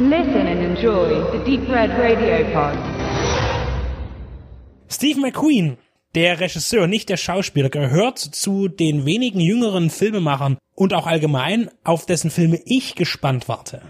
Listen and enjoy the Deep Red Radio Pod. Steve McQueen, der Regisseur, nicht der Schauspieler, gehört zu den wenigen jüngeren Filmemachern und auch allgemein, auf dessen Filme ich gespannt warte.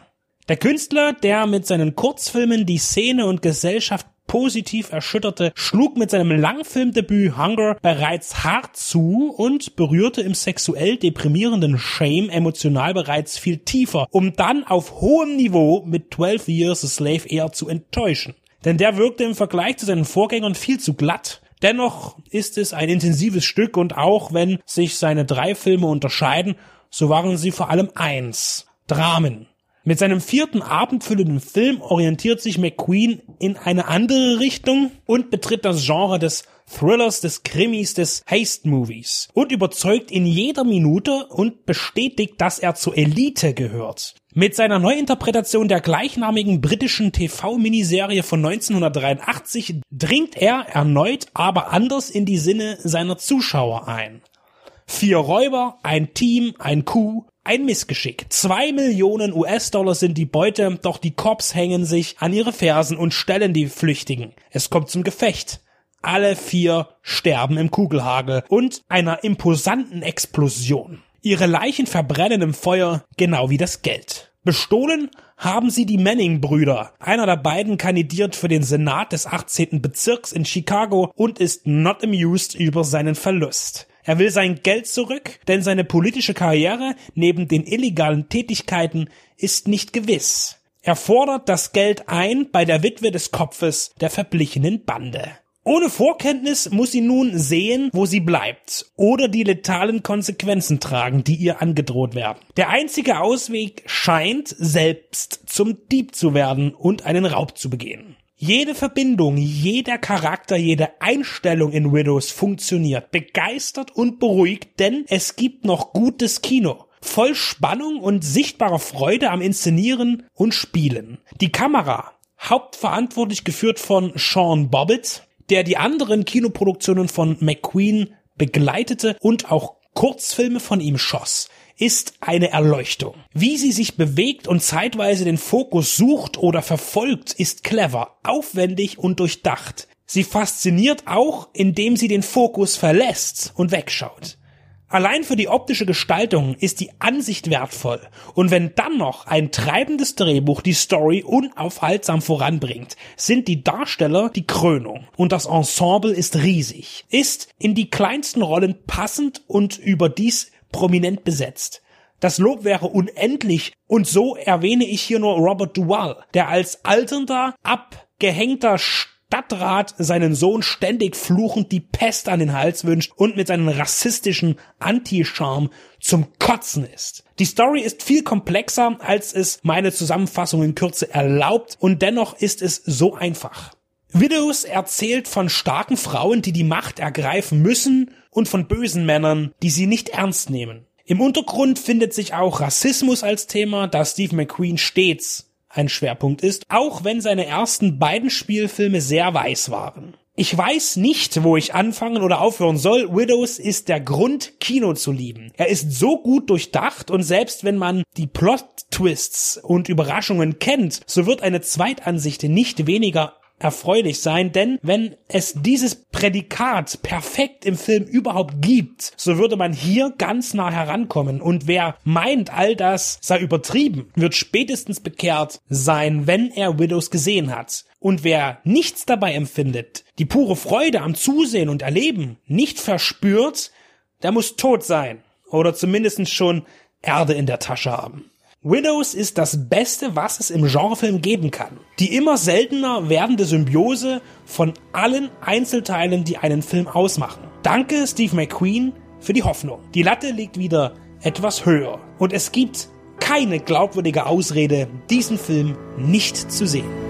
Der Künstler, der mit seinen Kurzfilmen die Szene und Gesellschaft positiv erschütterte, schlug mit seinem Langfilmdebüt Hunger bereits hart zu und berührte im sexuell deprimierenden Shame emotional bereits viel tiefer, um dann auf hohem Niveau mit 12 Years a Slave eher zu enttäuschen. Denn der wirkte im Vergleich zu seinen Vorgängern viel zu glatt. Dennoch ist es ein intensives Stück und auch wenn sich seine drei Filme unterscheiden, so waren sie vor allem eins. Dramen. Mit seinem vierten abendfüllenden Film orientiert sich McQueen in eine andere Richtung und betritt das Genre des Thrillers, des Krimis, des Haste-Movies und überzeugt in jeder Minute und bestätigt, dass er zur Elite gehört. Mit seiner Neuinterpretation der gleichnamigen britischen TV-Miniserie von 1983 dringt er erneut, aber anders in die Sinne seiner Zuschauer ein. Vier Räuber, ein Team, ein Coup, ein Missgeschick. Zwei Millionen US-Dollar sind die Beute, doch die Cops hängen sich an ihre Fersen und stellen die Flüchtigen. Es kommt zum Gefecht. Alle vier sterben im Kugelhagel und einer imposanten Explosion. Ihre Leichen verbrennen im Feuer, genau wie das Geld. Bestohlen haben sie die Manning-Brüder. Einer der beiden kandidiert für den Senat des 18. Bezirks in Chicago und ist not amused über seinen Verlust. Er will sein Geld zurück, denn seine politische Karriere neben den illegalen Tätigkeiten ist nicht gewiss. Er fordert das Geld ein bei der Witwe des Kopfes der verblichenen Bande. Ohne Vorkenntnis muss sie nun sehen, wo sie bleibt oder die letalen Konsequenzen tragen, die ihr angedroht werden. Der einzige Ausweg scheint, selbst zum Dieb zu werden und einen Raub zu begehen. Jede Verbindung, jeder Charakter, jede Einstellung in Widows funktioniert, begeistert und beruhigt, denn es gibt noch gutes Kino. Voll Spannung und sichtbarer Freude am Inszenieren und Spielen. Die Kamera, hauptverantwortlich geführt von Sean Bobbitt, der die anderen Kinoproduktionen von McQueen begleitete und auch Kurzfilme von ihm schoss ist eine Erleuchtung. Wie sie sich bewegt und zeitweise den Fokus sucht oder verfolgt, ist clever, aufwendig und durchdacht. Sie fasziniert auch, indem sie den Fokus verlässt und wegschaut. Allein für die optische Gestaltung ist die Ansicht wertvoll. Und wenn dann noch ein treibendes Drehbuch die Story unaufhaltsam voranbringt, sind die Darsteller die Krönung. Und das Ensemble ist riesig, ist in die kleinsten Rollen passend und überdies prominent besetzt. Das Lob wäre unendlich und so erwähne ich hier nur Robert Duvall, der als alternder, abgehängter Stadtrat seinen Sohn ständig fluchend die Pest an den Hals wünscht und mit seinem rassistischen Anti-Charme zum Kotzen ist. Die Story ist viel komplexer, als es meine Zusammenfassung in Kürze erlaubt und dennoch ist es so einfach. Widows erzählt von starken Frauen, die die Macht ergreifen müssen und von bösen Männern, die sie nicht ernst nehmen. Im Untergrund findet sich auch Rassismus als Thema, da Steve McQueen stets ein Schwerpunkt ist, auch wenn seine ersten beiden Spielfilme sehr weiß waren. Ich weiß nicht, wo ich anfangen oder aufhören soll. Widows ist der Grund, Kino zu lieben. Er ist so gut durchdacht und selbst wenn man die Plot-Twists und Überraschungen kennt, so wird eine Zweitansicht nicht weniger erfreulich sein, denn wenn es dieses Prädikat perfekt im Film überhaupt gibt, so würde man hier ganz nah herankommen und wer meint, all das sei übertrieben, wird spätestens bekehrt sein, wenn er Widows gesehen hat. Und wer nichts dabei empfindet, die pure Freude am Zusehen und Erleben nicht verspürt, der muss tot sein oder zumindest schon Erde in der Tasche haben. Widows ist das Beste, was es im Genrefilm geben kann. Die immer seltener werdende Symbiose von allen Einzelteilen, die einen Film ausmachen. Danke Steve McQueen für die Hoffnung. Die Latte liegt wieder etwas höher und es gibt keine glaubwürdige Ausrede, diesen Film nicht zu sehen.